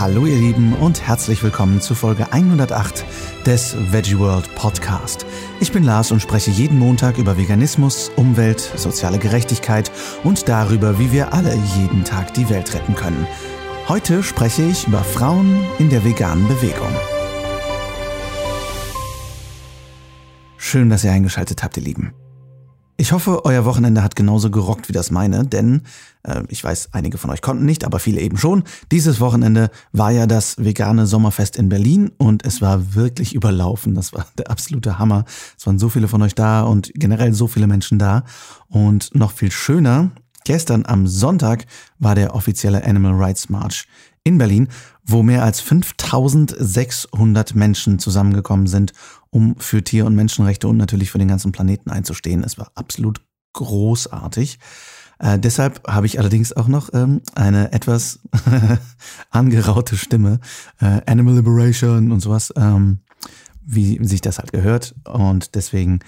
Hallo ihr Lieben und herzlich willkommen zu Folge 108 des Veggie World Podcast. Ich bin Lars und spreche jeden Montag über Veganismus, Umwelt, soziale Gerechtigkeit und darüber, wie wir alle jeden Tag die Welt retten können. Heute spreche ich über Frauen in der veganen Bewegung. Schön, dass ihr eingeschaltet habt, ihr Lieben. Ich hoffe, euer Wochenende hat genauso gerockt wie das meine, denn äh, ich weiß, einige von euch konnten nicht, aber viele eben schon. Dieses Wochenende war ja das vegane Sommerfest in Berlin und es war wirklich überlaufen. Das war der absolute Hammer. Es waren so viele von euch da und generell so viele Menschen da. Und noch viel schöner, gestern am Sonntag war der offizielle Animal Rights March in Berlin, wo mehr als 5600 Menschen zusammengekommen sind, um für Tier- und Menschenrechte und natürlich für den ganzen Planeten einzustehen. Es war absolut großartig. Äh, deshalb habe ich allerdings auch noch ähm, eine etwas angeraute Stimme, äh, Animal Liberation und sowas, ähm, wie sich das halt gehört. Und deswegen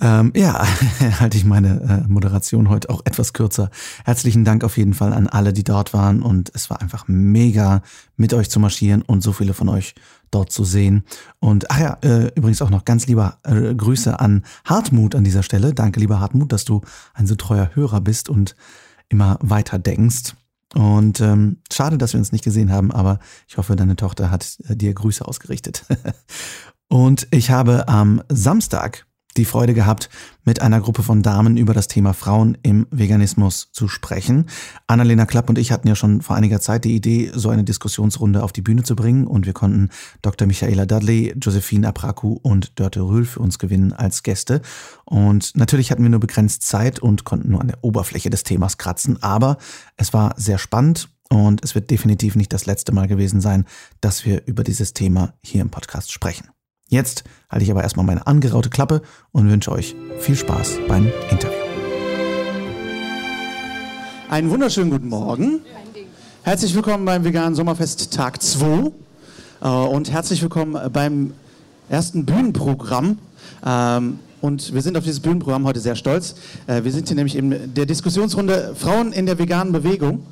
ähm, ja, halte ich meine äh, Moderation heute auch etwas kürzer. Herzlichen Dank auf jeden Fall an alle, die dort waren und es war einfach mega mit euch zu marschieren und so viele von euch dort zu sehen. Und ach ja, äh, übrigens auch noch ganz lieber äh, Grüße an Hartmut an dieser Stelle. Danke, lieber Hartmut, dass du ein so treuer Hörer bist und immer weiter denkst. Und ähm, schade, dass wir uns nicht gesehen haben, aber ich hoffe, deine Tochter hat äh, dir Grüße ausgerichtet. und ich habe am Samstag die Freude gehabt, mit einer Gruppe von Damen über das Thema Frauen im Veganismus zu sprechen. Annalena Klapp und ich hatten ja schon vor einiger Zeit die Idee, so eine Diskussionsrunde auf die Bühne zu bringen und wir konnten Dr. Michaela Dudley, Josephine Apraku und Dörte Rühl für uns gewinnen als Gäste. Und natürlich hatten wir nur begrenzt Zeit und konnten nur an der Oberfläche des Themas kratzen, aber es war sehr spannend und es wird definitiv nicht das letzte Mal gewesen sein, dass wir über dieses Thema hier im Podcast sprechen. Jetzt halte ich aber erstmal meine angeraute Klappe und wünsche euch viel Spaß beim Interview. Einen wunderschönen guten Morgen. Herzlich willkommen beim Veganen Sommerfest Tag 2 äh, und herzlich willkommen beim ersten Bühnenprogramm. Ähm, und wir sind auf dieses Bühnenprogramm heute sehr stolz. Äh, wir sind hier nämlich in der Diskussionsrunde Frauen in der veganen Bewegung.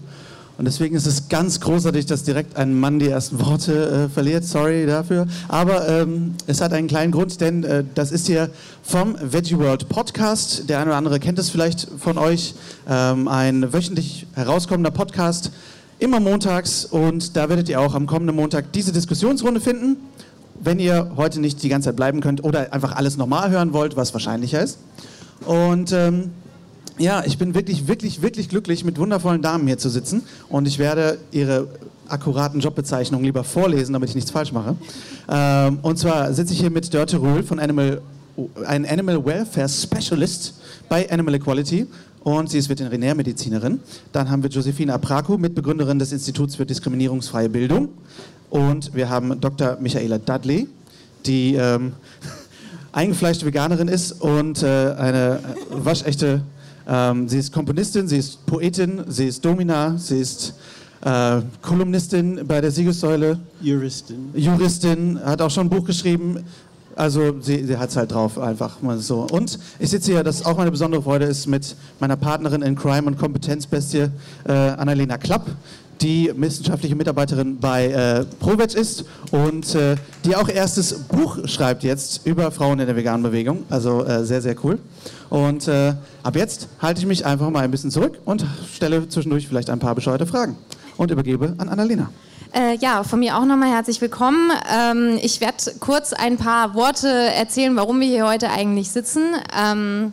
Und deswegen ist es ganz großartig, dass direkt ein Mann die ersten Worte äh, verliert. Sorry dafür. Aber ähm, es hat einen kleinen Grund, denn äh, das ist hier vom Veggie World Podcast. Der eine oder andere kennt es vielleicht von euch. Ähm, ein wöchentlich herauskommender Podcast, immer montags. Und da werdet ihr auch am kommenden Montag diese Diskussionsrunde finden. Wenn ihr heute nicht die ganze Zeit bleiben könnt oder einfach alles nochmal hören wollt, was wahrscheinlicher ist. Und ähm, ja, ich bin wirklich, wirklich, wirklich glücklich, mit wundervollen Damen hier zu sitzen. Und ich werde ihre akkuraten Jobbezeichnungen lieber vorlesen, damit ich nichts falsch mache. Ähm, und zwar sitze ich hier mit Dörte Röhl von Animal, ein Animal Welfare Specialist bei Animal Equality. Und sie ist Veterinärmedizinerin. Dann haben wir Josephine Apraku, Mitbegründerin des Instituts für diskriminierungsfreie Bildung. Und wir haben Dr. Michaela Dudley, die ähm, eingefleischte Veganerin ist und äh, eine waschechte ähm, sie ist Komponistin, sie ist Poetin, sie ist Domina, sie ist äh, Kolumnistin bei der Siegessäule. Juristin. Juristin, hat auch schon ein Buch geschrieben. Also sie, sie hat es halt drauf, einfach mal so. Und ich sitze hier, das auch meine besondere Freude ist, mit meiner Partnerin in Crime und Kompetenzbestie, äh, Annalena Klapp, die wissenschaftliche Mitarbeiterin bei äh, ProVeg ist und äh, die auch erstes Buch schreibt jetzt über Frauen in der veganen Bewegung. Also äh, sehr, sehr cool. Und äh, ab jetzt halte ich mich einfach mal ein bisschen zurück und stelle zwischendurch vielleicht ein paar bescheuerte Fragen und übergebe an Annalena. Äh, ja, von mir auch nochmal herzlich willkommen. Ähm, ich werde kurz ein paar Worte erzählen, warum wir hier heute eigentlich sitzen. Ähm,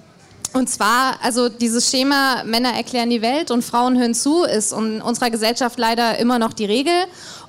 und zwar, also dieses Schema Männer erklären die Welt und Frauen hören zu, ist in unserer Gesellschaft leider immer noch die Regel.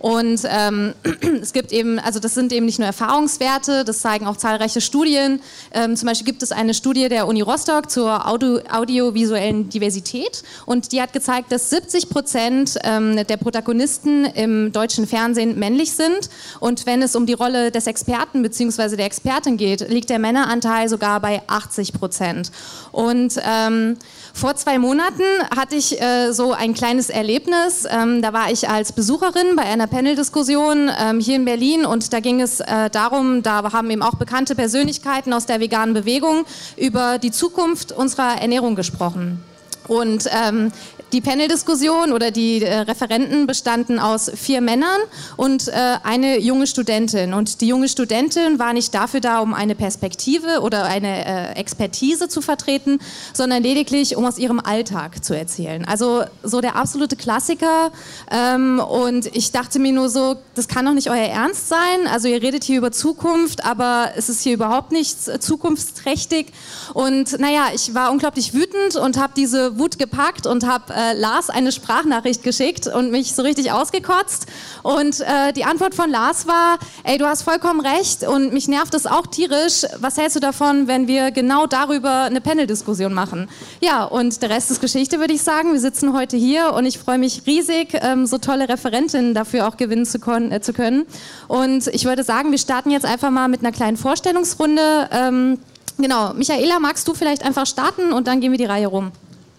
Und ähm, es gibt eben, also das sind eben nicht nur Erfahrungswerte, das zeigen auch zahlreiche Studien. Ähm, zum Beispiel gibt es eine Studie der Uni Rostock zur Audio, audiovisuellen Diversität und die hat gezeigt, dass 70 Prozent ähm, der Protagonisten im deutschen Fernsehen männlich sind. Und wenn es um die Rolle des Experten bzw. der Expertin geht, liegt der Männeranteil sogar bei 80 Prozent. Und ähm, vor zwei Monaten hatte ich äh, so ein kleines Erlebnis. Ähm, da war ich als Besucherin bei einer Panel-Diskussion ähm, hier in Berlin und da ging es äh, darum, da haben eben auch bekannte Persönlichkeiten aus der veganen Bewegung über die Zukunft unserer Ernährung gesprochen. Und ähm, Die Panel-Diskussion oder die äh, Referenten bestanden aus vier Männern und äh, eine junge Studentin. Und die junge Studentin war nicht dafür da, um eine Perspektive oder eine äh, Expertise zu vertreten, sondern lediglich, um aus ihrem Alltag zu erzählen. Also so der absolute Klassiker. Ähm, und ich dachte mir nur so, das kann doch nicht euer Ernst sein. Also ihr redet hier über Zukunft, aber es ist hier überhaupt nicht zukunftsträchtig. Und naja, ich war unglaublich wütend und habe diese Wut gepackt und habe äh, Lars eine Sprachnachricht geschickt und mich so richtig ausgekotzt. Und äh, die Antwort von Lars war, ey, du hast vollkommen recht und mich nervt es auch tierisch. Was hältst du davon, wenn wir genau darüber eine Panel-Diskussion machen? Ja, und der Rest ist Geschichte, würde ich sagen. Wir sitzen heute hier und ich freue mich riesig, ähm, so tolle Referentinnen dafür auch gewinnen zu, äh, zu, können. Und ich würde sagen, wir starten jetzt einfach mal mit einer kleinen Vorstellungsrunde. Ähm, genau, Michaela, magst du vielleicht einfach starten und dann gehen wir die Reihe rum.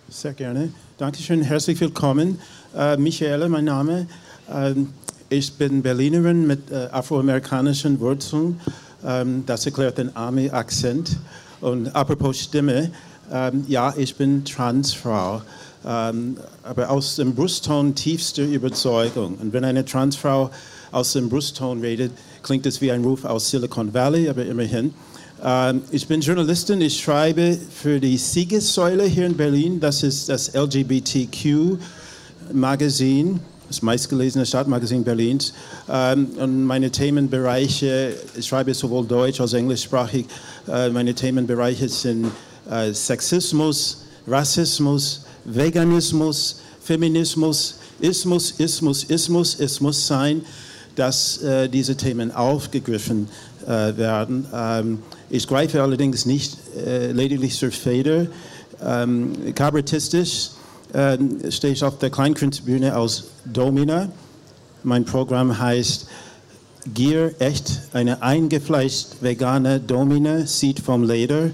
Sehr gerne. Dankeschön, herzlich willkommen. Äh, Michaela, mein Name. Ähm, ich bin Berlinerin mit äh, afroamerikanischen Wurzeln. Ähm, das erklärt den Army-Akzent. Und apropos Stimme, ähm, ja, ich bin Transfrau, ähm, aber aus dem Brustton tiefster Überzeugung. Und wenn eine Transfrau aus dem Brustton redet, klingt es wie ein Ruf aus Silicon Valley, aber immerhin. Ähm, ich bin Journalistin, ich schreibe für die Siegessäule hier in Berlin. Das ist das LGBTQ-Magazin, das meistgelesene Stadtmagazin Berlins. Ähm, und meine Themenbereiche, ich schreibe sowohl deutsch als englischsprachig, äh, meine Themenbereiche sind äh, Sexismus, Rassismus, Veganismus, Feminismus, Ismus, Ismus, Ismus. Es muss sein, dass äh, diese Themen aufgegriffen werden. Ich greife allerdings nicht äh, lediglich zur Feder. Ähm, kabarettistisch äh, stehe ich auf der Kleinkunstbühne als Domina. Mein Programm heißt Gier echt, eine eingefleischt vegane Domina, sieht vom Leder.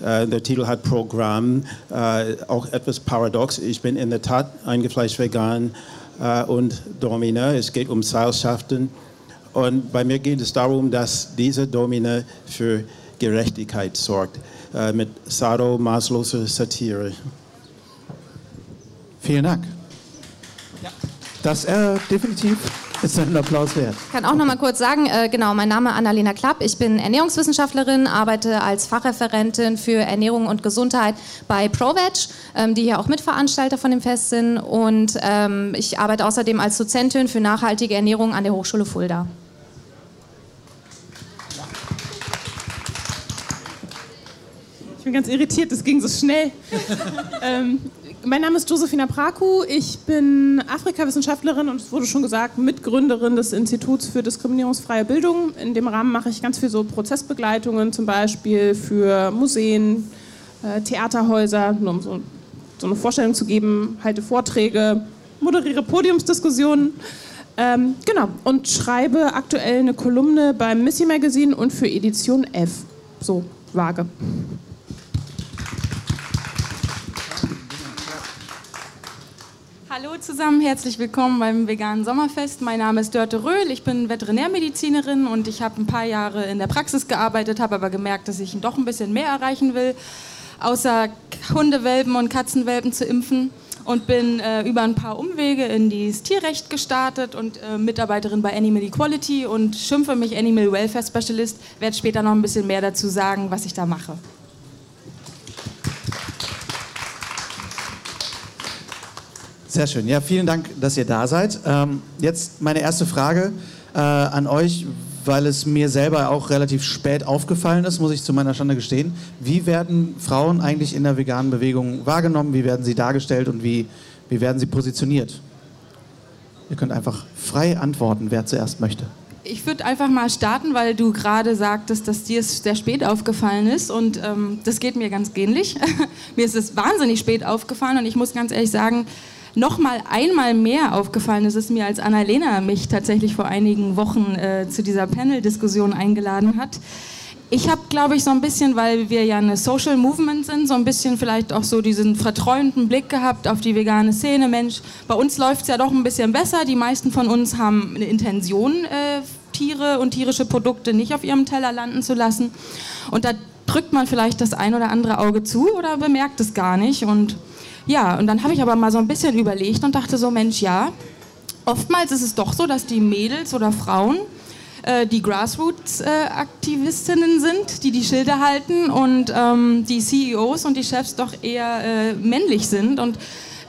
Äh, der Titel hat Programm, äh, auch etwas paradox. Ich bin in der Tat eingefleischt vegan äh, und Domina. Es geht um Seilschaften und bei mir geht es darum, dass diese Domine für Gerechtigkeit sorgt, äh, mit sadomaßloser Satire. Vielen Dank. Das äh, definitiv ist einen Applaus wert. Ich kann auch noch mal kurz sagen, äh, genau, mein Name ist Annalena Klapp. Ich bin Ernährungswissenschaftlerin, arbeite als Fachreferentin für Ernährung und Gesundheit bei ProVeg, ähm, die hier auch Mitveranstalter von dem Fest sind. Und ähm, ich arbeite außerdem als Dozentin für nachhaltige Ernährung an der Hochschule Fulda. Ich bin ganz irritiert, das ging so schnell. ähm, mein Name ist Josefina Praku, ich bin Afrikawissenschaftlerin und es wurde schon gesagt, Mitgründerin des Instituts für diskriminierungsfreie Bildung. In dem Rahmen mache ich ganz viel so Prozessbegleitungen, zum Beispiel für Museen, äh, Theaterhäuser, nur um so, so, eine Vorstellung zu geben, halte Vorträge, moderiere Podiumsdiskussionen. Ähm, genau, und schreibe aktuell eine Kolumne beim Missy Magazine und für Edition F. So vage. Hallo zusammen, herzlich willkommen beim veganen Sommerfest. Mein Name ist Dörte Röhl, ich bin Veterinärmedizinerin und ich habe ein paar Jahre in der Praxis gearbeitet, habe aber gemerkt, dass ich doch ein bisschen mehr erreichen will, außer Hundewelpen und Katzenwelpen zu impfen und bin äh, über ein paar Umwege in das Tierrecht gestartet und äh, Mitarbeiterin bei Animal Equality und schimpfe mich Animal Welfare Specialist, werde später noch ein bisschen mehr dazu sagen, was ich da mache. Sehr schön. Ja, vielen Dank, dass ihr da seid. Ähm, jetzt meine erste Frage äh, an euch, weil es mir selber auch relativ spät aufgefallen ist, muss ich zu meiner Schande gestehen. Wie werden Frauen eigentlich in der veganen Bewegung wahrgenommen? Wie werden sie dargestellt und wie, wie werden sie positioniert? Ihr könnt einfach frei antworten, wer zuerst möchte. Ich würde einfach mal starten, weil du gerade sagtest, dass dir es sehr spät aufgefallen ist und ähm, das geht mir ganz ähnlich. mir ist es wahnsinnig spät aufgefallen und ich muss ganz ehrlich sagen, noch mal einmal mehr aufgefallen ist es mir, als Annalena mich tatsächlich vor einigen Wochen äh, zu dieser Panel-Diskussion eingeladen hat. Ich habe, glaube ich, so ein bisschen, weil wir ja eine Social Movement sind, so ein bisschen vielleicht auch so diesen vertreuenden Blick gehabt auf die vegane Szene. Mensch, bei uns läuft es ja doch ein bisschen besser. Die meisten von uns haben eine Intention, äh, Tiere und tierische Produkte nicht auf ihrem Teller landen zu lassen. Und da drückt man vielleicht das ein oder andere Auge zu oder bemerkt es gar nicht. Und Ja, und dann habe ich aber mal so ein bisschen überlegt und dachte so, Mensch, ja, oftmals ist es doch so, dass die Mädels oder Frauen äh, die Grassroots-Aktivistinnen äh, sind, die die Schilder halten und ähm, die CEOs und die Chefs doch eher äh, männlich sind. Und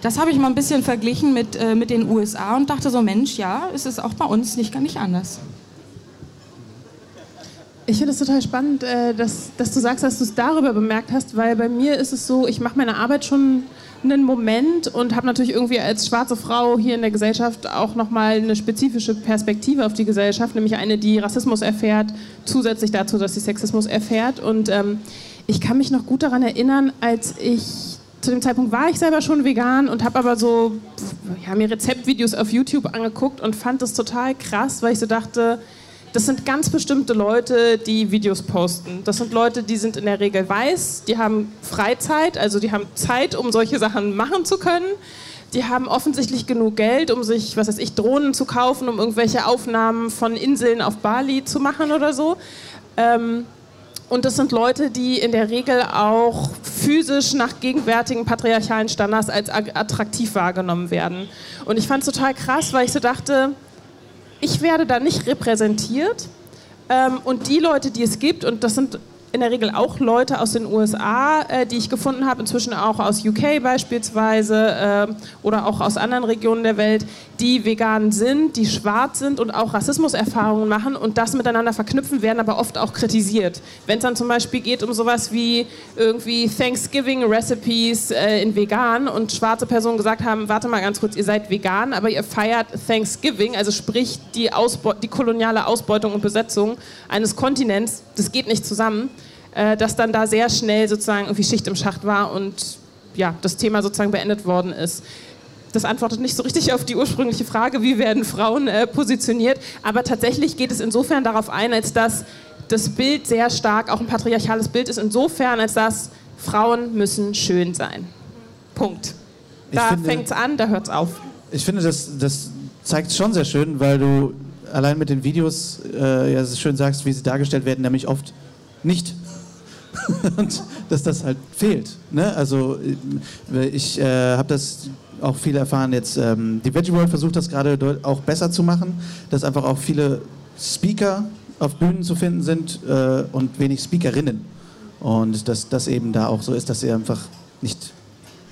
das habe ich mal ein bisschen verglichen mit, äh, mit den USA und dachte so, Mensch, ja, ist es auch bei uns nicht gar nicht anders. Ich finde es total spannend, äh, dass, dass du sagst, dass du es darüber bemerkt hast, weil bei mir ist es so, ich mache meine Arbeit schon einen Moment und habe natürlich irgendwie als schwarze Frau hier in der Gesellschaft auch nochmal eine spezifische Perspektive auf die Gesellschaft, nämlich eine, die Rassismus erfährt, zusätzlich dazu, dass sie Sexismus erfährt. Und ähm, ich kann mich noch gut daran erinnern, als ich zu dem Zeitpunkt war ich selber schon vegan und habe aber so ja, mir Rezeptvideos auf YouTube angeguckt und fand das total krass, weil ich so dachte, das sind ganz bestimmte Leute, die Videos posten. Das sind Leute, die sind in der Regel weiß, die haben Freizeit, also die haben Zeit, um solche Sachen machen zu können. Die haben offensichtlich genug Geld, um sich, was weiß ich, Drohnen zu kaufen, um irgendwelche Aufnahmen von Inseln auf Bali zu machen oder so. Ähm, und das sind Leute, die in der Regel auch physisch nach gegenwärtigen patriarchalen Standards als attraktiv wahrgenommen werden. Und ich fand es total krass, weil ich so dachte, ich werde da nicht repräsentiert. Ähm, und die Leute, die es gibt, und das sind in der Regel auch Leute aus den USA, äh, die ich gefunden habe, inzwischen auch aus UK beispielsweise äh, oder auch aus anderen Regionen der Welt, die vegan sind, die schwarz sind und auch Rassismuserfahrungen machen und das miteinander verknüpfen, werden aber oft auch kritisiert. Wenn es dann zum Beispiel geht um sowas wie irgendwie Thanksgiving-Recipes äh, in vegan und schwarze Personen gesagt haben, warte mal ganz kurz, ihr seid vegan, aber ihr feiert Thanksgiving, also sprich die, die koloniale Ausbeutung und Besetzung eines Kontinents, das geht nicht zusammen äh, dass dann da sehr schnell sozusagen irgendwie Schicht im Schacht war und ja, das Thema sozusagen beendet worden ist. Das antwortet nicht so richtig auf die ursprüngliche Frage, wie werden Frauen äh, positioniert, aber tatsächlich geht es insofern darauf ein, als dass das Bild sehr stark auch ein patriarchales Bild ist, insofern als dass Frauen müssen schön sein. Punkt. Da fängt es an, da hört es auf. Ich finde, das, das zeigt schon sehr schön, weil du allein mit den Videos äh, ja, schön sagst, wie sie dargestellt werden, nämlich oft nicht und dass das halt fehlt. Ne? Also äh, ich äh, habe das auch viel erfahren jetzt. Ähm, die Veggie World versucht das gerade auch besser zu machen, dass einfach auch viele Speaker auf Bühnen zu finden sind äh, und wenig Speakerinnen. Und dass das eben da auch so ist, dass sie einfach nicht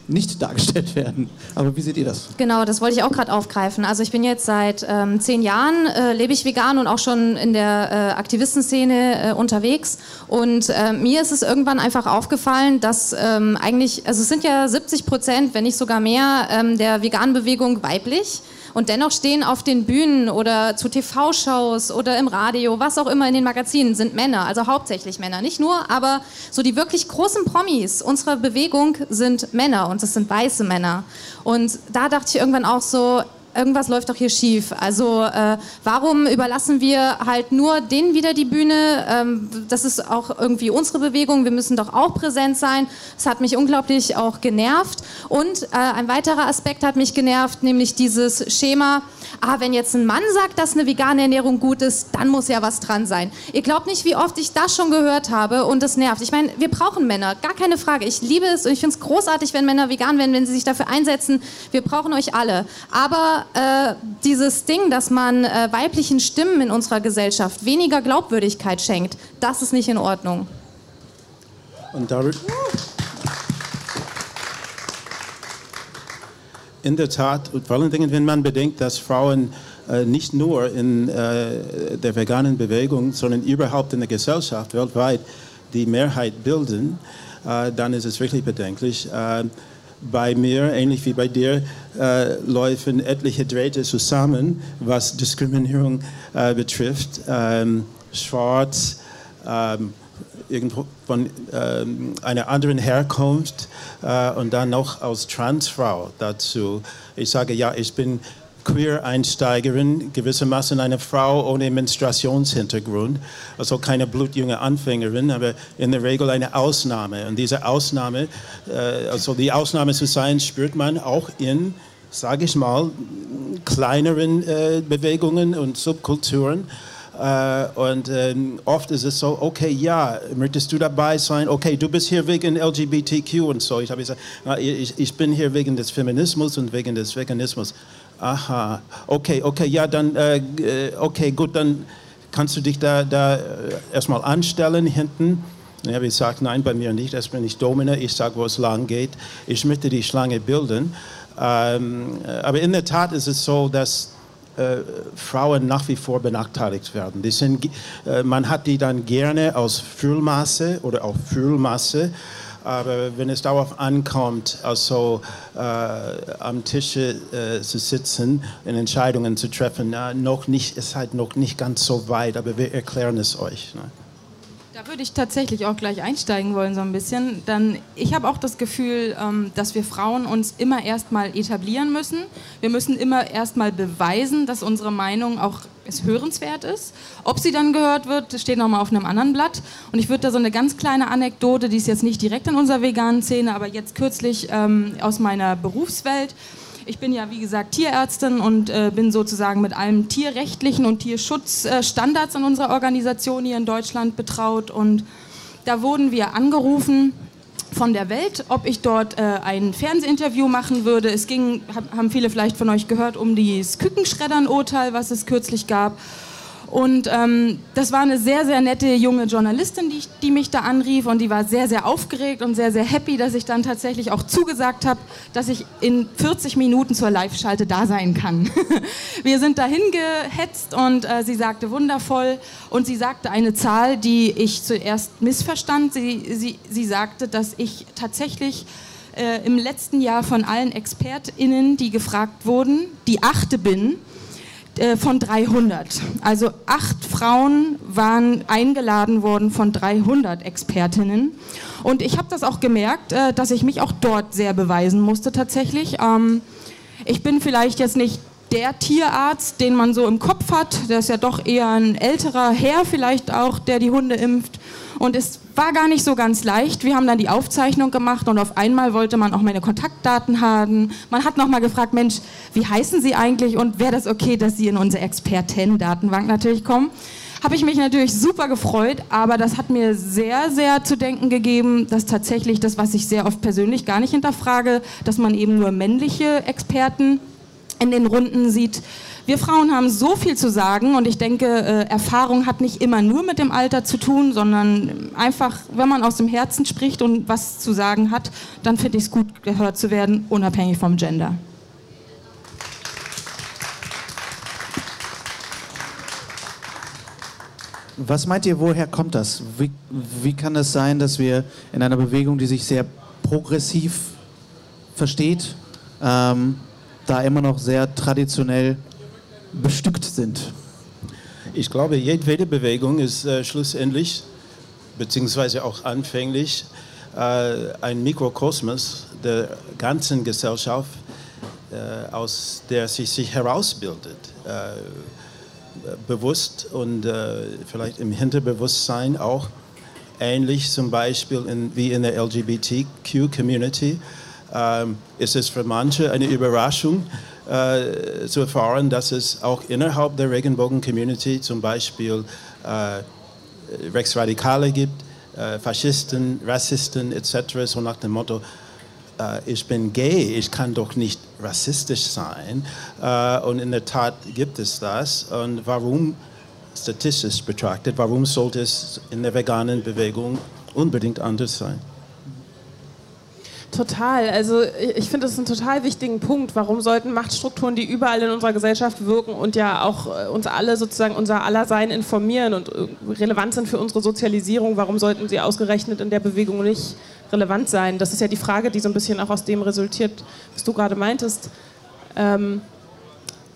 nicht dargestellt werden. Aber wie seht ihr das? Genau, das wollte ich auch gerade aufgreifen. Also ich bin jetzt seit ähm, zehn Jahren, äh, lebe ich vegan und auch schon in der äh, Aktivistenszene äh, unterwegs. Und äh, mir ist es irgendwann einfach aufgefallen, dass ähm, eigentlich, also es sind ja 70 Prozent, wenn nicht sogar mehr, ähm, der veganen Bewegung weiblich. Und dennoch stehen auf den Bühnen oder zu TV-Shows oder im Radio, was auch immer in den Magazinen, sind Männer, also hauptsächlich Männer. Nicht nur, aber so die wirklich großen Promis unserer Bewegung sind Männer und das sind weiße Männer. Und da dachte ich irgendwann auch so, irgendwas läuft doch hier schief. Also äh, warum überlassen wir halt nur denen wieder die Bühne? Ähm, das ist auch irgendwie unsere Bewegung. Wir müssen doch auch präsent sein. Das hat mich unglaublich auch genervt. Und äh, ein weiterer Aspekt hat mich genervt, nämlich dieses Schema, ah, wenn jetzt ein Mann sagt, dass eine vegane Ernährung gut ist, dann muss ja was dran sein. Ihr glaubt nicht, wie oft ich das schon gehört habe und das nervt. Ich meine, wir brauchen Männer, gar keine Frage. Ich liebe es und ich finde es großartig, wenn Männer vegan werden, wenn sie sich dafür einsetzen. Wir brauchen euch alle. Aber äh, dieses Ding, dass man äh, weiblichen Stimmen in unserer Gesellschaft weniger Glaubwürdigkeit schenkt, das ist nicht in Ordnung. Und David? in der Tat, vor allen Dingen, wenn man bedenkt, dass Frauen äh, nicht nur in äh, der veganen Bewegung, sondern überhaupt in der Gesellschaft weltweit die Mehrheit bilden, äh, dann ist es wirklich bedenklich. Bei mir, ähnlich wie bei dir, äh, laufen etliche Drähte zusammen, was Diskriminierung äh, betrifft. Ähm, schwarz, ähm, irgendwo von ähm, einer anderen Herkunft äh, und dann noch als Transfrau dazu. Ich sage ja, ich bin Queer-Einsteigerin, gewissermaßen eine Frau ohne Menstruationshintergrund, also keine blutjunge Anfängerin, aber in der Regel eine Ausnahme. Und diese Ausnahme, äh, also die Ausnahme zu sein, spürt man auch in, sage ich mal, kleineren äh, Bewegungen und Subkulturen. Äh, und ähm, oft ist es so, okay, ja, möchtest du dabei sein? Okay, du bist hier wegen LGBTQ und so. Ich habe gesagt, ich, ich bin hier wegen des Feminismus und wegen des Veganismus. Aha, okay, okay, ja, dann, äh, äh okay, gut, dann kannst du dich da, da äh, erstmal anstellen hinten. Ja, ich sage, nein, bei mir nicht, das bin ich Domina, ich sage, wo es lang geht. Ich möchte die Schlange bilden. Ähm, aber in der Tat ist es so, dass äh, Frauen nach wie vor benachteiligt werden. Die sind, äh, man hat die dann gerne aus Fühlmasse oder auch Fühlmasse. Aber wenn es darauf ankommt, also äh, am Tisch äh, zu sitzen und Entscheidungen zu treffen, na, noch nicht, ist halt noch nicht ganz so weit, aber wir erklären es euch. Ne? Würde ich tatsächlich auch gleich einsteigen wollen, so ein bisschen. Dann, ich habe auch das Gefühl, ähm, dass wir Frauen uns immer erstmal etablieren müssen. Wir müssen immer erstmal beweisen, dass unsere Meinung auch es hörenswert ist. Ob sie dann gehört wird, steht nochmal auf einem anderen Blatt. Und ich würde da so eine ganz kleine Anekdote, die ist jetzt nicht direkt in unserer veganen Szene, aber jetzt kürzlich ähm, aus meiner Berufswelt ich bin ja, wie gesagt, Tierärztin und äh, bin sozusagen mit allen tierrechtlichen und Tierschutzstandards in unserer Organisation hier in Deutschland betraut. Und da wurden wir angerufen von der Welt, ob ich dort äh, ein Fernsehinterview machen würde. Es ging, haben viele vielleicht von euch gehört, um das Kükenschreddern-Urteil, was es kürzlich gab. Und ähm, das war eine sehr, sehr nette junge Journalistin, die, die, mich da anrief und die war sehr, sehr aufgeregt und sehr, sehr happy, dass ich dann tatsächlich auch zugesagt habe, dass ich in 40 Minuten zur Live-Schalte da sein kann. Wir sind dahin gehetzt und äh, sie sagte wundervoll und sie sagte eine Zahl, die ich zuerst missverstand. Sie, sie, sie sagte, dass ich tatsächlich äh, im letzten Jahr von allen ExpertInnen, die gefragt wurden, die achte bin von 300. Also acht Frauen waren eingeladen worden von 300 Expertinnen. Und ich habe das auch gemerkt, äh, dass ich mich auch dort sehr beweisen musste tatsächlich. Ähm, ich bin vielleicht jetzt nicht der Tierarzt, den man so im Kopf hat. Der ist ja doch eher ein älterer Herr vielleicht auch, der die Hunde impft. Und es war gar nicht so ganz leicht. Wir haben dann die Aufzeichnung gemacht und auf einmal wollte man auch meine Kontaktdaten haben. Man hat nochmal gefragt, Mensch, wie heißen Sie eigentlich und wäre das okay, dass Sie in unsere Experten-Datenbank natürlich kommen? Habe ich mich natürlich super gefreut, aber das hat mir sehr, sehr zu denken gegeben, dass tatsächlich das, was ich sehr oft persönlich gar nicht hinterfrage, dass man eben nur männliche Experten in den Runden sieht. Wir Frauen haben so viel zu sagen und ich denke, äh, Erfahrung hat nicht immer nur mit dem Alter zu tun, sondern einfach, wenn man aus dem Herzen spricht und was zu sagen hat, dann finde ich es gut, gehört zu werden, unabhängig vom Gender. Was meint ihr, woher kommt das? Wie, wie kann es sein, dass wir in einer Bewegung, die sich sehr progressiv versteht, ähm, da immer noch sehr traditionell bestückt sind? Ich glaube, jedwede Bewegung ist äh, schlussendlich, beziehungsweise auch anfänglich, äh, ein Mikrokosmos der ganzen Gesellschaft, äh, aus der sie sich herausbildet. Äh, bewusst und äh, vielleicht im Hinterbewusstsein auch ähnlich zum Beispiel in, wie in der LGBTQ-Community. Ähm, ist es für manche eine Überraschung, äh, zu erfahren, dass es auch innerhalb der Regenbogen-Community zum Beispiel äh, Rechtsradikale gibt, äh, Faschisten, Rassisten etc. So nach dem Motto, äh, ich bin gay, ich kann doch nicht rassistisch sein. Äh, und in der Tat gibt es das. Und warum, statistisch betrachtet, warum sollte es in der veganen Bewegung unbedingt anders sein? Total. Also ich finde das einen total wichtigen Punkt. Warum sollten Machtstrukturen, die überall in unserer Gesellschaft wirken und ja auch äh, uns alle sozusagen unser aller Sein informieren und äh, relevant sind für unsere Sozialisierung, warum sollten sie ausgerechnet in der Bewegung nicht relevant sein? Das ist ja die Frage, die so ein bisschen auch aus dem resultiert, was du gerade meintest. Ähm,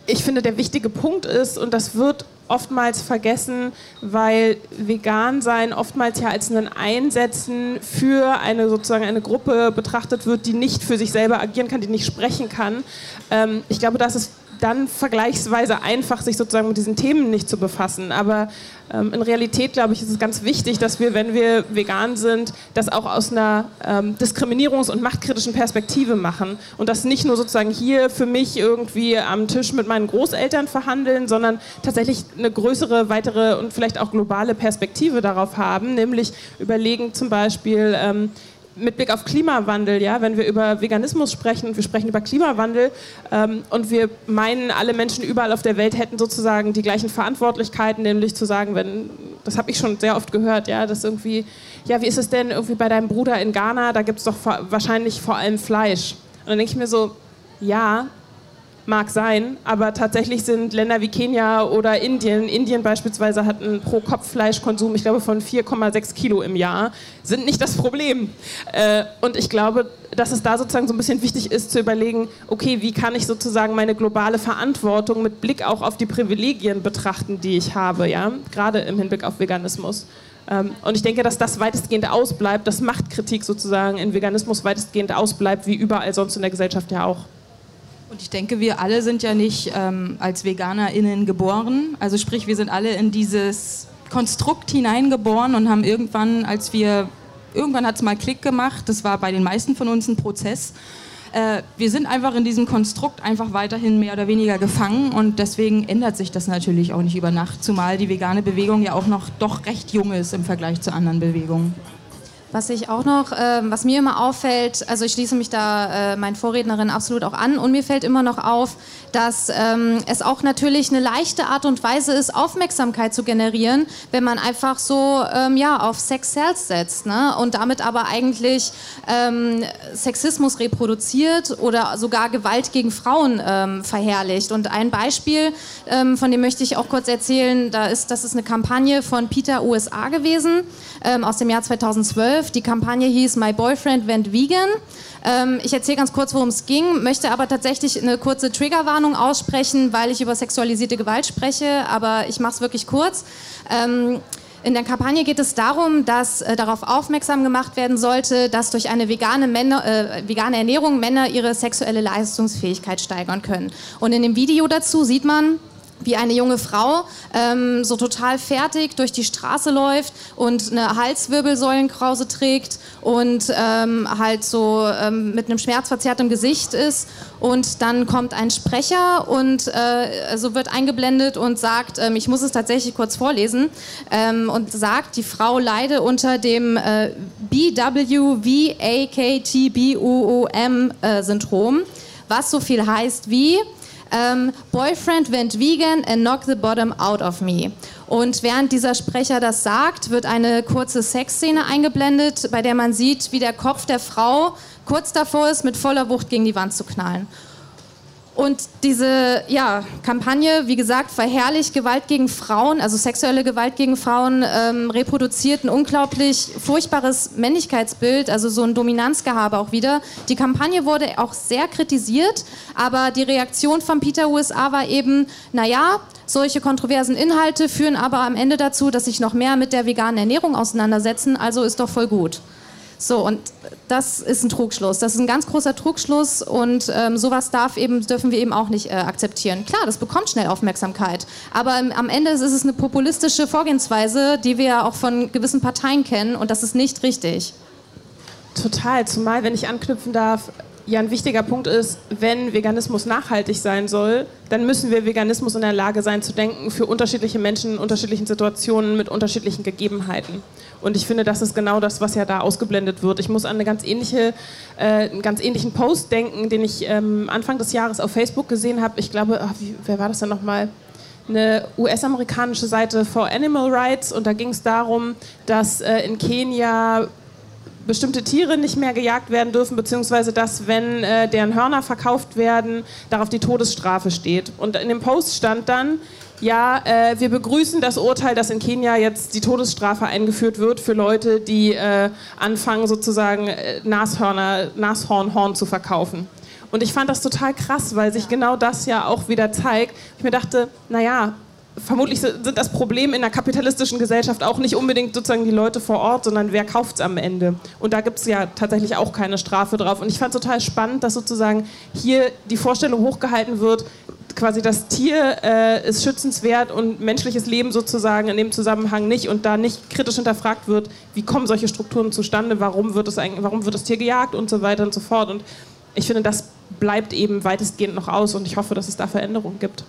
ich finde, der wichtige Punkt ist, und das wird oftmals vergessen, weil vegan sein oftmals ja als ein Einsetzen für eine sozusagen eine Gruppe betrachtet wird, die nicht für sich selber agieren kann, die nicht sprechen kann. Ähm, ich glaube, dass es dann vergleichsweise einfach, sich sozusagen mit diesen Themen nicht zu befassen. Aber ähm, in Realität, glaube ich, ist es ganz wichtig, dass wir, wenn wir vegan sind, das auch aus einer ähm, diskriminierungs- und machtkritischen Perspektive machen. Und das nicht nur sozusagen hier für mich irgendwie am Tisch mit meinen Großeltern verhandeln, sondern tatsächlich eine größere, weitere und vielleicht auch globale Perspektive darauf haben, nämlich überlegen zum Beispiel, ähm, mit Blick auf Klimawandel, ja, wenn wir über Veganismus sprechen, wir sprechen über Klimawandel ähm, und wir meinen, alle Menschen überall auf der Welt hätten sozusagen die gleichen Verantwortlichkeiten, nämlich zu sagen, wenn, das habe ich schon sehr oft gehört, ja, dass irgendwie, ja, wie ist es denn irgendwie bei deinem Bruder in Ghana, da gibt es doch wahrscheinlich vor allem Fleisch. Und dann denke ich mir so, ja, mag sein, aber tatsächlich sind Länder wie Kenia oder Indien, Indien beispielsweise hat einen Pro-Kopf-Fleischkonsum, ich glaube, von 4,6 Kilo im Jahr, sind nicht das Problem. Äh, und ich glaube, dass es da sozusagen so ein bisschen wichtig ist zu überlegen, okay, wie kann ich sozusagen meine globale Verantwortung mit Blick auch auf die Privilegien betrachten, die ich habe, ja, gerade im Hinblick auf Veganismus. Ähm, und ich denke, dass das weitestgehend ausbleibt, dass Machtkritik sozusagen in Veganismus weitestgehend ausbleibt, wie überall sonst in der Gesellschaft ja auch. Und ich denke, wir alle sind ja nicht ähm, als VeganerInnen geboren. Also sprich, wir sind alle in dieses Konstrukt hineingeboren und haben irgendwann, als wir, irgendwann hat es mal Klick gemacht, das war bei den meisten von uns ein Prozess. Äh, wir sind einfach in diesem Konstrukt einfach weiterhin mehr oder weniger gefangen und deswegen ändert sich das natürlich auch nicht über Nacht, zumal die vegane Bewegung ja auch noch doch recht jung ist im Vergleich zu anderen Bewegungen. Was ich auch noch, äh, was mir immer auffällt, also ich schließe mich da äh, meinen Vorrednerinnen absolut auch an und mir fällt immer noch auf, dass ähm, es auch natürlich eine leichte Art und Weise ist, Aufmerksamkeit zu generieren, wenn man einfach so ähm, ja, auf Sex Sales setzt ne? und damit aber eigentlich ähm, Sexismus reproduziert oder sogar Gewalt gegen Frauen ähm, verherrlicht. Und ein Beispiel, ähm, von dem möchte ich auch kurz erzählen, da ist, das ist eine Kampagne von Peter USA gewesen ähm, aus dem Jahr 2012. Die Kampagne hieß My Boyfriend Went Vegan. Ähm, ich erzähle ganz kurz, worum es ging, möchte aber tatsächlich eine kurze Triggerwarnung aussprechen, weil ich über sexualisierte Gewalt spreche, aber ich mache es wirklich kurz. Ähm, in der Kampagne geht es darum, dass äh, darauf aufmerksam gemacht werden sollte, dass durch eine vegane, Männer, äh, vegane Ernährung Männer ihre sexuelle Leistungsfähigkeit steigern können. Und in dem Video dazu sieht man, wie eine junge Frau ähm, so total fertig durch die Straße läuft und eine Halswirbelsäulenkrause trägt und ähm, halt so ähm, mit einem schmerzverzerrtem Gesicht ist. Und dann kommt ein Sprecher und äh, so wird eingeblendet und sagt, ähm, ich muss es tatsächlich kurz vorlesen, ähm, und sagt, die Frau leide unter dem äh, BWVAKTBUOM-Syndrom, äh, was so viel heißt wie ähm, Boyfriend went vegan and knocked the bottom out of me. Und während dieser Sprecher das sagt, wird eine kurze Sexszene eingeblendet, bei der man sieht, wie der Kopf der Frau kurz davor ist, mit voller Wucht gegen die Wand zu knallen. Und diese ja, Kampagne, wie gesagt, verherrlicht Gewalt gegen Frauen, also sexuelle Gewalt gegen Frauen, ähm, reproduziert ein unglaublich furchtbares Männlichkeitsbild, also so ein Dominanzgehabe auch wieder. Die Kampagne wurde auch sehr kritisiert, aber die Reaktion von Peter USA war eben, naja, solche kontroversen Inhalte führen aber am Ende dazu, dass sich noch mehr mit der veganen Ernährung auseinandersetzen, also ist doch voll gut. So, und das ist ein Trugschluss. Das ist ein ganz großer Trugschluss und ähm, sowas darf eben, dürfen wir eben auch nicht äh, akzeptieren. Klar, das bekommt schnell Aufmerksamkeit, aber ähm, am Ende ist es eine populistische Vorgehensweise, die wir ja auch von gewissen Parteien kennen und das ist nicht richtig. Total, zumal, wenn ich anknüpfen darf, ja ein wichtiger Punkt ist, wenn Veganismus nachhaltig sein soll, dann müssen wir Veganismus in der Lage sein zu denken für unterschiedliche Menschen in unterschiedlichen Situationen mit unterschiedlichen Gegebenheiten. Und ich finde, das ist genau das, was ja da ausgeblendet wird. Ich muss an eine ganz ähnliche, äh, einen ganz ähnlichen Post denken, den ich ähm, Anfang des Jahres auf Facebook gesehen habe. Ich glaube, ach, wie, wer war das denn nochmal? eine US-amerikanische Seite for Animal Rights und da ging es darum, dass äh, in Kenia bestimmte Tiere nicht mehr gejagt werden dürfen, beziehungsweise dass, wenn äh, deren Hörner verkauft werden, darauf die Todesstrafe steht. Und in dem Post stand dann, ja, äh, wir begrüßen das Urteil, dass in Kenia jetzt die Todesstrafe eingeführt wird für Leute, die äh, anfangen, sozusagen äh, Nashörner, Nashornhorn zu verkaufen. Und ich fand das total krass, weil sich genau das ja auch wieder zeigt. Ich mir dachte, naja, vermutlich sind das Problem in der kapitalistischen Gesellschaft auch nicht unbedingt sozusagen die Leute vor Ort, sondern wer kauft es am Ende. Und da gibt es ja tatsächlich auch keine Strafe drauf. Und ich fand total spannend, dass sozusagen hier die Vorstellung hochgehalten wird, quasi das Tier äh, ist schützenswert und menschliches Leben sozusagen in dem Zusammenhang nicht und da nicht kritisch hinterfragt wird, wie kommen solche Strukturen zustande, warum wird, es warum wird das Tier gejagt und so weiter und so fort. Und ich finde, das bleibt eben weitestgehend noch aus und ich hoffe, dass es da Veränderungen gibt.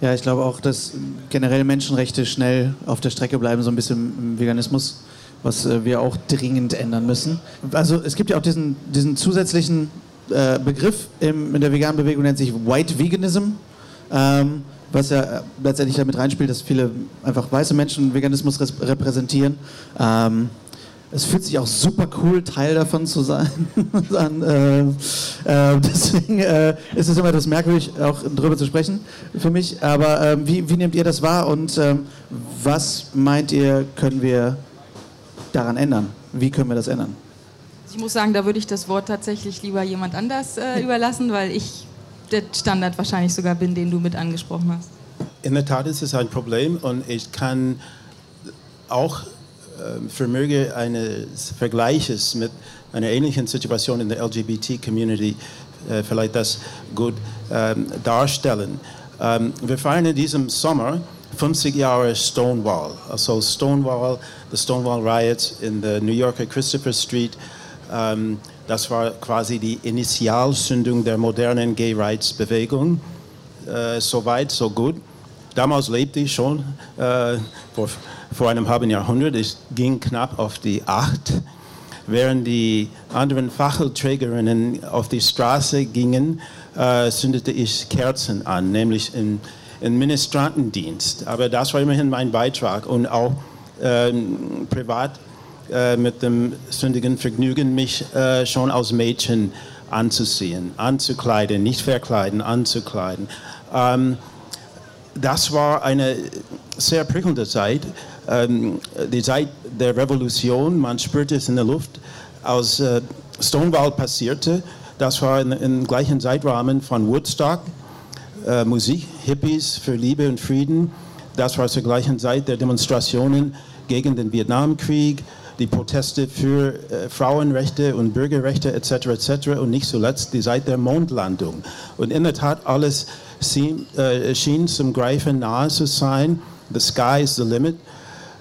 Ja, ich glaube auch, dass generell Menschenrechte schnell auf der Strecke bleiben, so ein bisschen im Veganismus, was äh, wir auch dringend ändern müssen. Also es gibt ja auch diesen, diesen zusätzlichen äh, Begriff im, in der veganen Bewegung, nennt sich White Veganism. Ähm, was ja äh, letztendlich damit reinspielt, dass viele einfach weiße Menschen Veganismus repräsentieren. Ähm, es fühlt sich auch super cool, Teil davon zu sein. äh, äh, deswegen äh, ist es immer etwas merkwürdig, auch darüber zu sprechen für mich. Aber ähm, wie, wie, nehmt ihr das wahr und ähm, was meint ihr, können wir daran ändern? Wie können wir das ändern? Ich muss sagen, da würde ich das Wort tatsächlich lieber jemand anders äh, überlassen, weil ich der Standard wahrscheinlich sogar bin, den du mit angesprochen hast. In der Tat ist es ein Problem und ich kann auch vermöge eines Vergleiches mit einer ähnlichen Situation in der LGBT-Community äh, vielleicht das gut ähm, darstellen. Ähm, wir feiern in diesem Sommer 50 Jahre Stonewall, also Stonewall, the Stonewall Riots in der New Yorker Christopher Street. Ähm, das war quasi die Initialzündung der modernen Gay Rights Bewegung. Äh, so weit, so gut. Damals lebte ich schon äh, vor vor einem halben Jahrhundert. Ich ging knapp auf die acht. Während die anderen Fackelträgerinnen auf die Straße gingen, äh, zündete ich Kerzen an, nämlich im, im Ministrantendienst. Aber das war immerhin mein Beitrag und auch ähm, privat äh, mit dem sündigen Vergnügen, mich äh, schon als Mädchen anzuziehen, anzukleiden, nicht verkleiden, anzukleiden. Ähm, das war eine sehr prickelnde Zeit ähm, die Zeit der Revolution, man spürte es in der Luft, als äh, Stonewall passierte. Das war im gleichen Zeitrahmen von Woodstock, äh, Musik, Hippies für Liebe und Frieden. Das war zur gleichen Zeit der Demonstrationen gegen den Vietnamkrieg, die Proteste für äh, Frauenrechte und Bürgerrechte etc. etc. und nicht zuletzt die Zeit der Mondlandung. Und in der Tat alles schien, äh, schien zum Greifen nahe zu sein. The sky is the limit.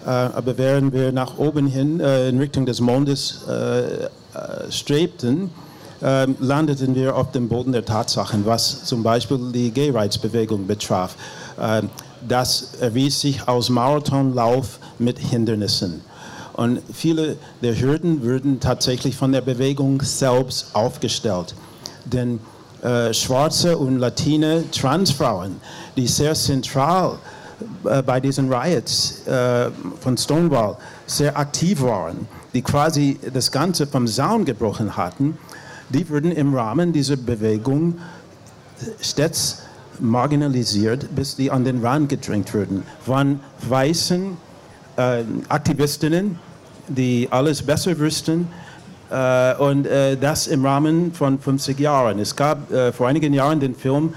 Äh, aber während wir nach oben hin äh, in Richtung des Mondes äh, strebten, ähm, landeten wir auf dem Boden der Tatsachen, was zum Beispiel die Gay Rights Bewegung betraf. Ähm, das erwies sich als Marathonlauf mit Hindernissen. Und viele der Hürden wurden tatsächlich von der Bewegung selbst aufgestellt. Denn äh, schwarze und latine Transfrauen, die sehr zentral äh, bei diesen Riots äh, von Stonewall sehr aktiv waren, die quasi das Ganze vom Zaun gebrochen hatten, die wurden im Rahmen dieser Bewegung stets marginalisiert, bis die an den Rand gedrängt wurden. Von weißen äh, Aktivistinnen, die alles besser wüssten, äh, und äh, das im Rahmen von 50 Jahren. Es gab äh, vor einigen Jahren den Film,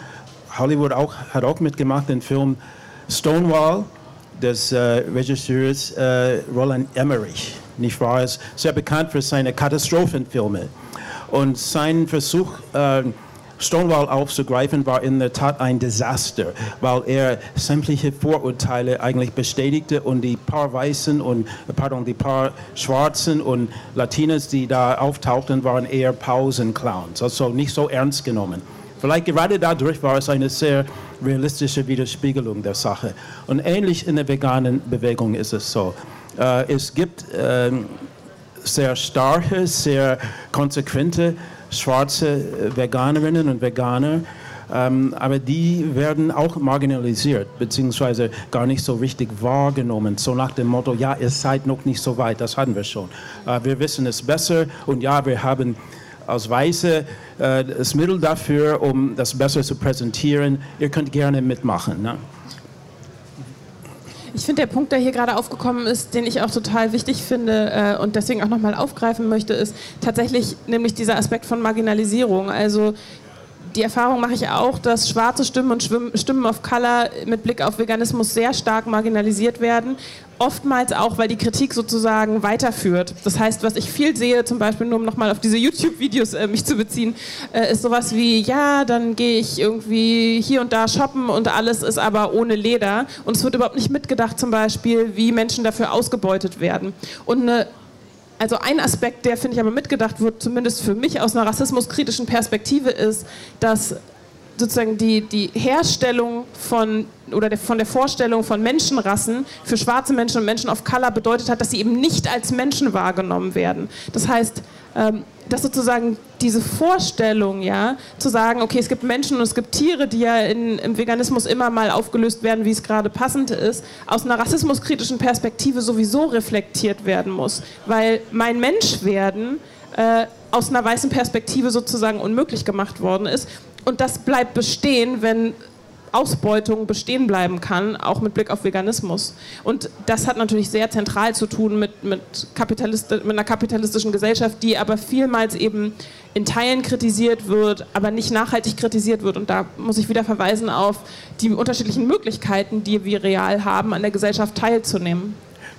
Hollywood auch, hat auch mitgemacht, den Film Stonewall des äh, Regisseurs äh, Roland Emmerich, nicht wahr? Ist sehr bekannt für seine Katastrophenfilme. Und sein Versuch, äh, Stonewall aufzugreifen, war in der Tat ein Desaster, weil er sämtliche Vorurteile eigentlich bestätigte und die paar Weißen und, pardon, die paar Schwarzen und Latinos, die da auftauchten, waren eher Pausenclowns, also nicht so ernst genommen. Vielleicht gerade dadurch war es eine sehr realistische Widerspiegelung der Sache. Und ähnlich in der veganen Bewegung ist es so. Äh, es gibt äh, sehr starke, sehr konsequente schwarze äh, Veganerinnen und Veganer, ähm, aber die werden auch marginalisiert, beziehungsweise gar nicht so richtig wahrgenommen. So nach dem Motto, ja, ihr seid noch nicht so weit, das hatten wir schon. Äh, wir wissen es besser und ja, wir haben als Weiße äh, das Mittel dafür, um das besser zu präsentieren. Ihr könnt gerne mitmachen. Ne? Ich finde, der Punkt, der hier gerade aufgekommen ist, den ich auch total wichtig finde äh, und deswegen auch nochmal aufgreifen möchte, ist tatsächlich nämlich dieser Aspekt von Marginalisierung. Also die Erfahrung mache ich auch, dass schwarze Stimmen und Stimmen of Color mit Blick auf Veganismus sehr stark marginalisiert werden. Oftmals auch, weil die Kritik sozusagen weiterführt. Das heißt, was ich viel sehe, zum Beispiel nur um nochmal auf diese YouTube-Videos äh, mich zu beziehen, äh, ist sowas wie, ja, dann gehe ich irgendwie hier und da shoppen und alles ist aber ohne Leder. Und es wird überhaupt nicht mitgedacht, zum Beispiel, wie Menschen dafür ausgebeutet werden. Und eine also ein Aspekt, der, finde ich, aber mitgedacht wird, zumindest für mich aus einer rassismuskritischen Perspektive, ist, dass sozusagen die, die Herstellung von oder der, von der Vorstellung von Menschenrassen für schwarze Menschen und Menschen of Color bedeutet hat, dass sie eben nicht als Menschen wahrgenommen werden. Das heißt, ähm, dass sozusagen diese Vorstellung, ja, zu sagen, okay, es gibt Menschen und es gibt Tiere, die ja in, im Veganismus immer mal aufgelöst werden, wie es gerade passend ist, aus einer rassismuskritischen Perspektive sowieso reflektiert werden muss. Weil mein Menschwerden äh, aus einer weißen Perspektive sozusagen unmöglich gemacht worden ist. Und das bleibt bestehen, wenn Ausbeutung bestehen bleiben kann, auch mit Blick auf Veganismus. Und das hat natürlich sehr zentral zu tun mit, mit, mit einer kapitalistischen Gesellschaft, die aber vielmals eben in Teilen kritisiert wird, aber nicht nachhaltig kritisiert wird. Und da muss ich wieder verweisen auf die unterschiedlichen Möglichkeiten, die wir real haben, an der Gesellschaft teilzunehmen.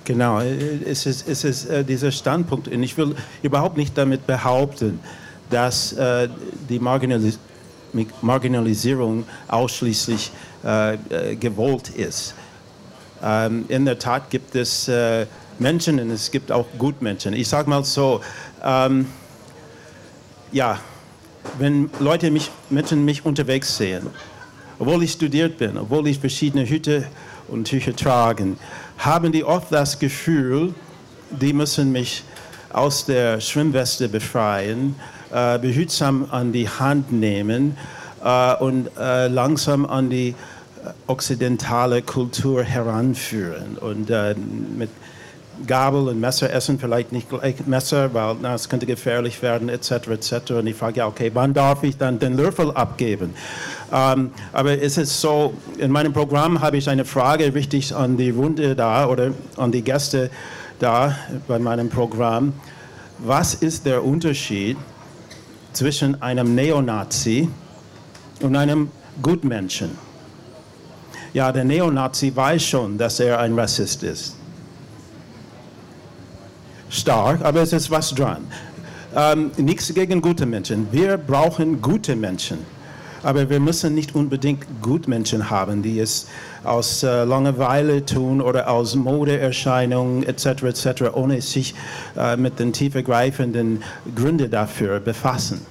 Genau, es ist, es ist äh, dieser Standpunkt. Und ich will überhaupt nicht damit behaupten, dass äh, die Marginalis Marginalisierung ausschließlich äh, äh, gewollt ist. Ähm, in der Tat gibt es äh, Menschen und es gibt auch Gutmenschen. Ich sage mal so, ähm, ja, wenn Leute mich, Menschen mich unterwegs sehen, obwohl ich studiert bin, obwohl ich verschiedene Hüte und Tücher trage, haben die oft das Gefühl, die müssen mich aus der Schwimmweste befreien äh, behutsam an die Hand nehmen äh, und äh, langsam an die okzidentale Kultur heranführen und mit Gabel und Messer essen, vielleicht nicht gleich Messer, weil na, es könnte gefährlich werden, etc., etc. Und ich frage ja, okay, wann darf ich dann den Löffel abgeben? Ähm, aber es ist so, in meinem Programm habe ich eine Frage richtig an die Runde da oder an die Gäste da bei meinem Programm. Was ist der Unterschied zwischen einem Neonazi und einem Gutmenschen. Ja, der Neonazi weiß schon, dass er ein Rassist ist. Stark, aber es ist was dran. Ähm, nichts gegen gute Menschen. Wir brauchen gute Menschen. Aber wir müssen nicht unbedingt Gutmenschen haben, die es aus äh, Langeweile tun oder aus Modeerscheinungen etc. etc., ohne sich äh, mit den tiefergreifenden Gründen dafür befassen.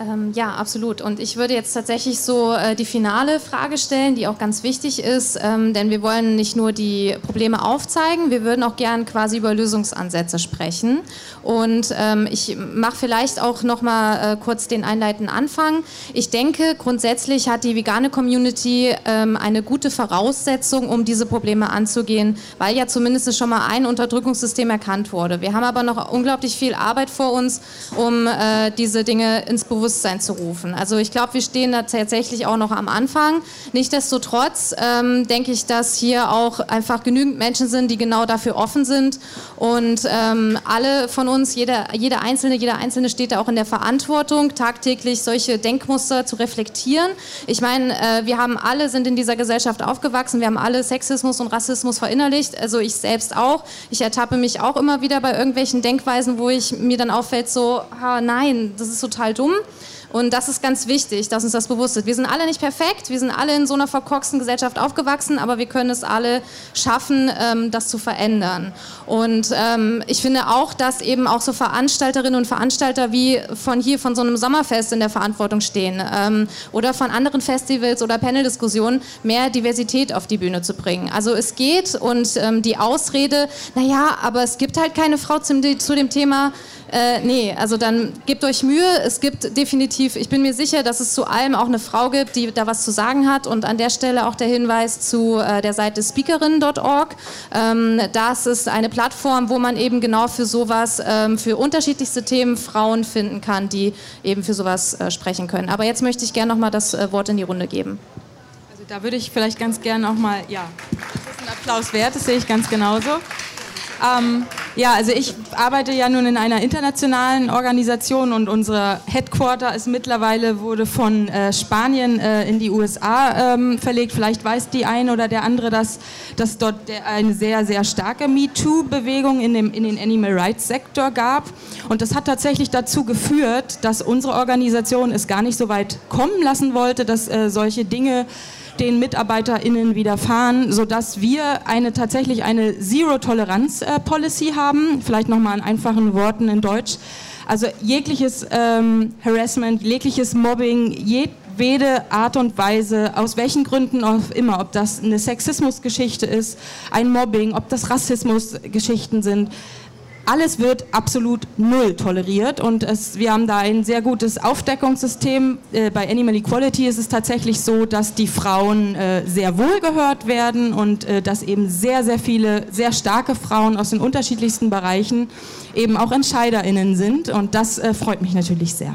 Ähm, ja, absolut. Und ich würde jetzt tatsächlich so äh, die finale Frage stellen, die auch ganz wichtig ist, ähm, denn wir wollen nicht nur die Probleme aufzeigen, wir würden auch gern quasi über Lösungsansätze sprechen. Und ähm, ich mache vielleicht auch noch mal äh, kurz den einleitenden Anfang. Ich denke, grundsätzlich hat die vegane Community ähm, eine gute Voraussetzung, um diese Probleme anzugehen, weil ja zumindest schon mal ein Unterdrückungssystem erkannt wurde. Wir haben aber noch unglaublich viel Arbeit vor uns, um äh, diese Dinge ins Bewusstsein Bewusstsein zu rufen. Also ich glaube, wir stehen da tatsächlich auch noch am Anfang. Nichtsdestotrotz ähm, denke ich, dass hier auch einfach genügend Menschen sind, die genau dafür offen sind. Und ähm, alle von uns, jeder, jeder Einzelne, jeder Einzelne steht da auch in der Verantwortung, tagtäglich solche Denkmuster zu reflektieren. Ich meine, äh, wir haben alle, sind in dieser Gesellschaft aufgewachsen, wir haben alle Sexismus und Rassismus verinnerlicht, also ich selbst auch. Ich ertappe mich auch immer wieder bei irgendwelchen Denkweisen, wo ich mir dann auffällt, so, ha, nein, das ist total dumm. Und das ist ganz wichtig, dass uns das bewusst ist. Wir sind alle nicht perfekt, wir sind alle in so einer verkorksten Gesellschaft aufgewachsen, aber wir können es alle schaffen, ähm, das zu verändern. Und ähm, ich finde auch, dass eben auch so Veranstalterinnen und Veranstalter wie von hier, von so einem Sommerfest in der Verantwortung stehen ähm, oder von anderen Festivals oder Paneldiskussionen, mehr Diversität auf die Bühne zu bringen. Also es geht und ähm, die Ausrede, naja, aber es gibt halt keine Frau zum, zu dem Thema, äh, nee, also dann gebt euch Mühe. Es gibt definitiv, ich bin mir sicher, dass es zu allem auch eine Frau gibt, die da was zu sagen hat. Und an der Stelle auch der Hinweis zu äh, der Seite speakerin.org. Ähm, das ist eine Plattform, wo man eben genau für sowas, ähm, für unterschiedlichste Themen Frauen finden kann, die eben für sowas äh, sprechen können. Aber jetzt möchte ich gerne nochmal das äh, Wort in die Runde geben. Also da würde ich vielleicht ganz gerne nochmal, ja, das ist ein Applaus wert, das sehe ich ganz genauso. Ähm, Ja, also ich arbeite ja nun in einer internationalen Organisation und unser Headquarter ist mittlerweile wurde von äh, Spanien äh, in die USA ähm, verlegt. Vielleicht weiß die eine oder der andere, dass, dass dort der, eine sehr, sehr starke MeToo-Bewegung in, dem, in den Animal Rights Sektor gab. Und das hat tatsächlich dazu geführt, dass unsere Organisation es gar nicht so weit kommen lassen wollte, dass äh, solche Dinge den MitarbeiterInnen widerfahren, sodass wir eine, tatsächlich eine Zero-Toleranz-Policy haben. Vielleicht nochmal in einfachen Worten in Deutsch. Also jegliches ähm, Harassment, jegliches Mobbing, jedwede Art und Weise, aus welchen Gründen auch immer, ob das eine Sexismusgeschichte ist, ein Mobbing, ob das Rassismusgeschichten sind, alles wird absolut null toleriert und es, wir haben da ein sehr gutes Aufdeckungssystem. Äh, bei Animal Equality ist es tatsächlich so, dass die Frauen äh, sehr wohl gehört werden und äh, dass eben sehr, sehr viele, sehr starke Frauen aus den unterschiedlichsten Bereichen eben auch EntscheiderInnen sind und das äh, freut mich natürlich sehr.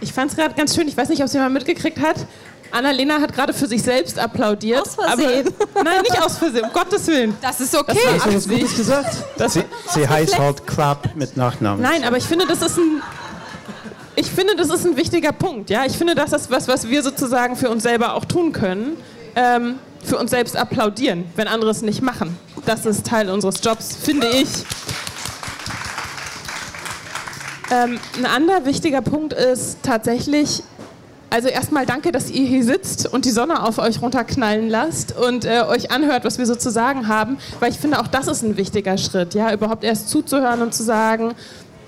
Ich fand es gerade ganz schön, ich weiß nicht, ob es jemand mitgekriegt hat. Annalena hat gerade für sich selbst applaudiert. Aus Versehen. Aber, nein, nicht aus Versehen, um Gottes Willen. Das ist okay. Hast du was Gutes gesagt? Das, Sie, sie heißt halt Klapp mit Nachnamen. nein, aber ich finde, das ist ein. Ich finde, das ist ein wichtiger Punkt. Ja? Ich finde, das ist was, was wir sozusagen für uns selber auch tun können. Ähm, für uns selbst applaudieren, wenn andere es nicht machen. Das ist Teil unseres Jobs, finde ich. Ähm, ein anderer wichtiger Punkt ist tatsächlich, also erstmal danke, dass ihr hier sitzt und die Sonne auf euch runterknallen lasst und äh, euch anhört, was wir so zu sagen haben, weil ich finde, auch das ist ein wichtiger Schritt, ja, überhaupt erst zuzuhören und zu sagen,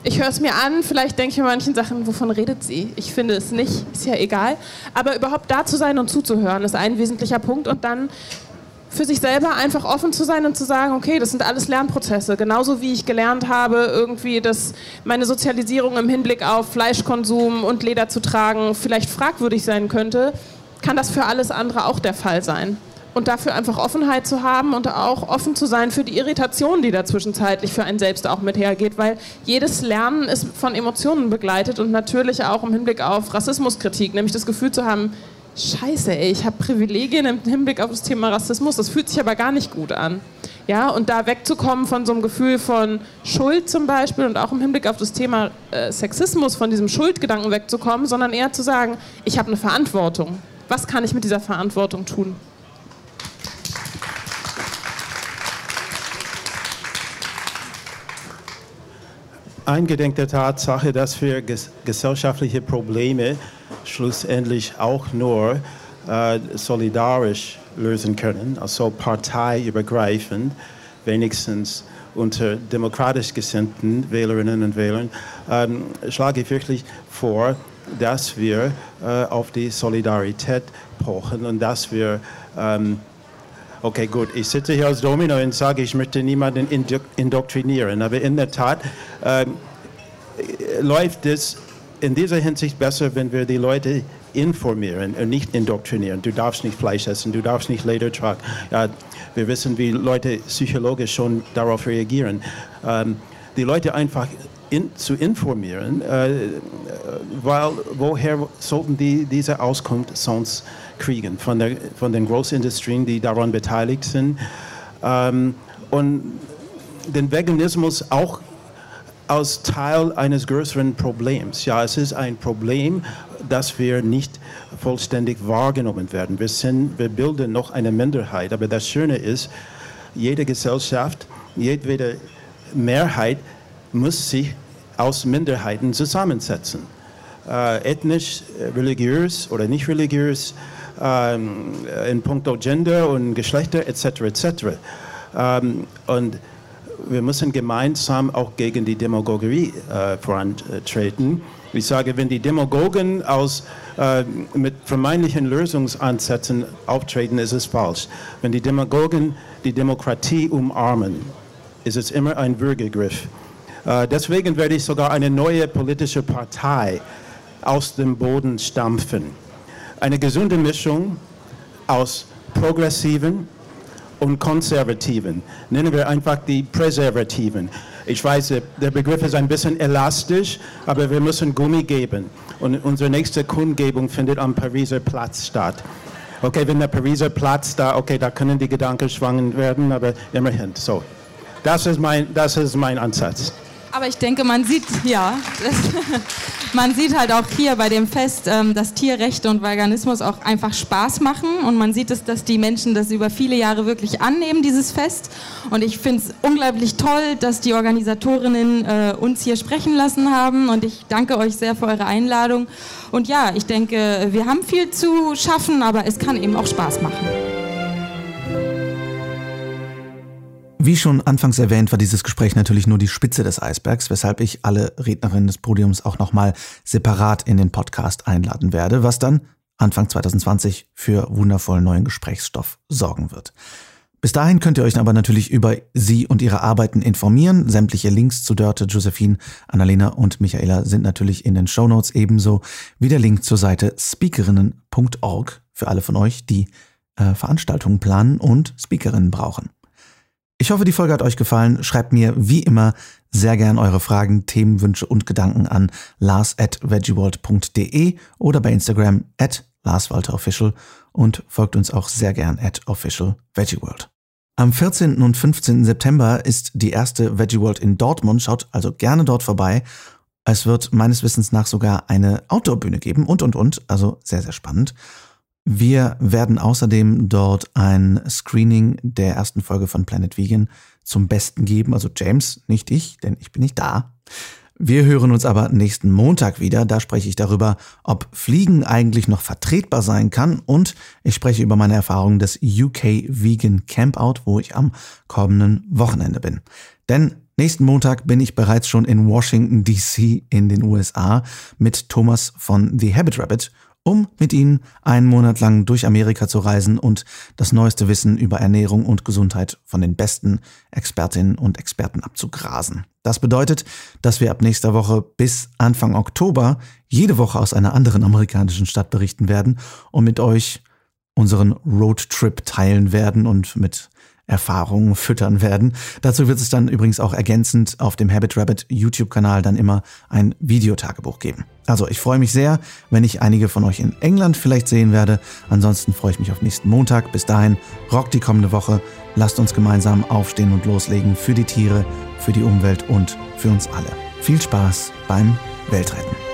ich höre es mir an, vielleicht denke ich mir manchen Sachen, wovon redet sie? Ich finde es nicht, ist ja egal. Aber überhaupt da zu sein und zuzuhören, ist ein wesentlicher Punkt und dann für sich selber einfach offen zu sein und zu sagen, okay, das sind alles Lernprozesse. Genauso wie ich gelernt habe, irgendwie, dass meine Sozialisierung im Hinblick auf Fleischkonsum und Leder zu tragen vielleicht fragwürdig sein könnte, kann das für alles andere auch der Fall sein. Und dafür einfach Offenheit zu haben und auch offen zu sein für die Irritation, die da zwischenzeitlich für einen selbst auch mit hergeht, weil jedes Lernen ist von Emotionen begleitet und natürlich auch im Hinblick auf Rassismuskritik, nämlich das Gefühl zu haben, Scheiße, ey, ich habe Privilegien im Hinblick auf das Thema Rassismus, das fühlt sich aber gar nicht gut an. Ja, und da wegzukommen von so einem Gefühl von Schuld zum Beispiel und auch im Hinblick auf das Thema äh, Sexismus, von diesem Schuldgedanken wegzukommen, sondern eher zu sagen, ich habe eine Verantwortung. Was kann ich mit dieser Verantwortung tun? Eingedenk der Tatsache, dass wir ges gesellschaftliche Probleme schlussendlich auch nur äh, solidarisch lösen können, also parteiübergreifend, wenigstens unter demokratisch gesinnten Wählerinnen und Wählern, ähm, schlage ich wirklich vor, dass wir äh, auf die Solidarität pochen und dass wir ähm, Okay, gut. Ich sitze hier als Domino und sage, ich möchte niemanden indoktrinieren. Aber in der Tat ähm, läuft es in dieser Hinsicht besser, wenn wir die Leute informieren und nicht indoktrinieren. Du darfst nicht Fleisch essen, du darfst nicht Leder tragen. Ja, wir wissen, wie Leute psychologisch schon darauf reagieren. Ähm, die Leute einfach in, zu informieren, äh, weil woher sollten die diese Auskunft sonst kriegen von, der, von den Großindustrien, die daran beteiligt sind. Ähm, und den Veganismus auch als Teil eines größeren Problems. Ja, es ist ein Problem, dass wir nicht vollständig wahrgenommen werden. Wir, sind, wir bilden noch eine Minderheit, aber das Schöne ist, jede Gesellschaft, jedwede Mehrheit muss sich aus Minderheiten zusammensetzen. Äh, ethnisch, religiös oder nicht religiös, ähm, in puncto Gender und Geschlechter etc. etc. Ähm, und wir müssen gemeinsam auch gegen die Demagogie äh, vorantreten. Ich sage, wenn die Demagogen aus, äh, mit vermeintlichen Lösungsansätzen auftreten, ist es falsch. Wenn die Demagogen die Demokratie umarmen, ist es immer ein Würgegriff. Äh, deswegen werde ich sogar eine neue politische Partei aus dem Boden stampfen eine gesunde Mischung aus Progressiven und Konservativen. Nennen wir einfach die Präservativen. Ich weiß, der Begriff ist ein bisschen elastisch, aber wir müssen Gummi geben. Und unsere nächste Kundgebung findet am Pariser Platz statt. Okay, wenn der Pariser Platz da, okay, da können die Gedanken schwangen werden, aber immerhin. So, das ist mein, das ist mein Ansatz. Aber ich denke, man sieht, ja, man sieht halt auch hier bei dem Fest, ähm, dass Tierrechte und Veganismus auch einfach Spaß machen. Und man sieht es, dass die Menschen das über viele Jahre wirklich annehmen, dieses Fest. Und ich finde es unglaublich toll, dass die Organisatorinnen äh, uns hier sprechen lassen haben. Und ich danke euch sehr für eure Einladung. Und ja, ich denke, wir haben viel zu schaffen, aber es kann eben auch Spaß machen. Wie schon anfangs erwähnt, war dieses Gespräch natürlich nur die Spitze des Eisbergs, weshalb ich alle Rednerinnen des Podiums auch nochmal separat in den Podcast einladen werde, was dann Anfang 2020 für wundervollen neuen Gesprächsstoff sorgen wird. Bis dahin könnt ihr euch aber natürlich über sie und ihre Arbeiten informieren. Sämtliche Links zu Dörte, Josephine, Annalena und Michaela sind natürlich in den Shownotes ebenso wie der Link zur Seite speakerinnen.org für alle von euch, die äh, Veranstaltungen planen und Speakerinnen brauchen. Ich hoffe, die Folge hat euch gefallen. Schreibt mir wie immer sehr gern eure Fragen, Themenwünsche und Gedanken an lars at veggieworld.de oder bei Instagram at larswalterofficial und folgt uns auch sehr gern at official veggieworld. Am 14. und 15. September ist die erste Veggie World in Dortmund. Schaut also gerne dort vorbei. Es wird meines Wissens nach sogar eine Outdoor-Bühne geben und, und, und. Also sehr, sehr spannend. Wir werden außerdem dort ein Screening der ersten Folge von Planet Vegan zum Besten geben. Also James, nicht ich, denn ich bin nicht da. Wir hören uns aber nächsten Montag wieder. Da spreche ich darüber, ob Fliegen eigentlich noch vertretbar sein kann. Und ich spreche über meine Erfahrungen des UK Vegan Campout, wo ich am kommenden Wochenende bin. Denn nächsten Montag bin ich bereits schon in Washington DC in den USA mit Thomas von The Habit Rabbit um mit ihnen einen Monat lang durch Amerika zu reisen und das neueste Wissen über Ernährung und Gesundheit von den besten Expertinnen und Experten abzugrasen. Das bedeutet, dass wir ab nächster Woche bis Anfang Oktober jede Woche aus einer anderen amerikanischen Stadt berichten werden und mit euch unseren Roadtrip teilen werden und mit Erfahrungen füttern werden. Dazu wird es dann übrigens auch ergänzend auf dem Habit Rabbit YouTube-Kanal dann immer ein Videotagebuch geben. Also ich freue mich sehr, wenn ich einige von euch in England vielleicht sehen werde. Ansonsten freue ich mich auf nächsten Montag. Bis dahin, rockt die kommende Woche. Lasst uns gemeinsam aufstehen und loslegen für die Tiere, für die Umwelt und für uns alle. Viel Spaß beim Weltretten.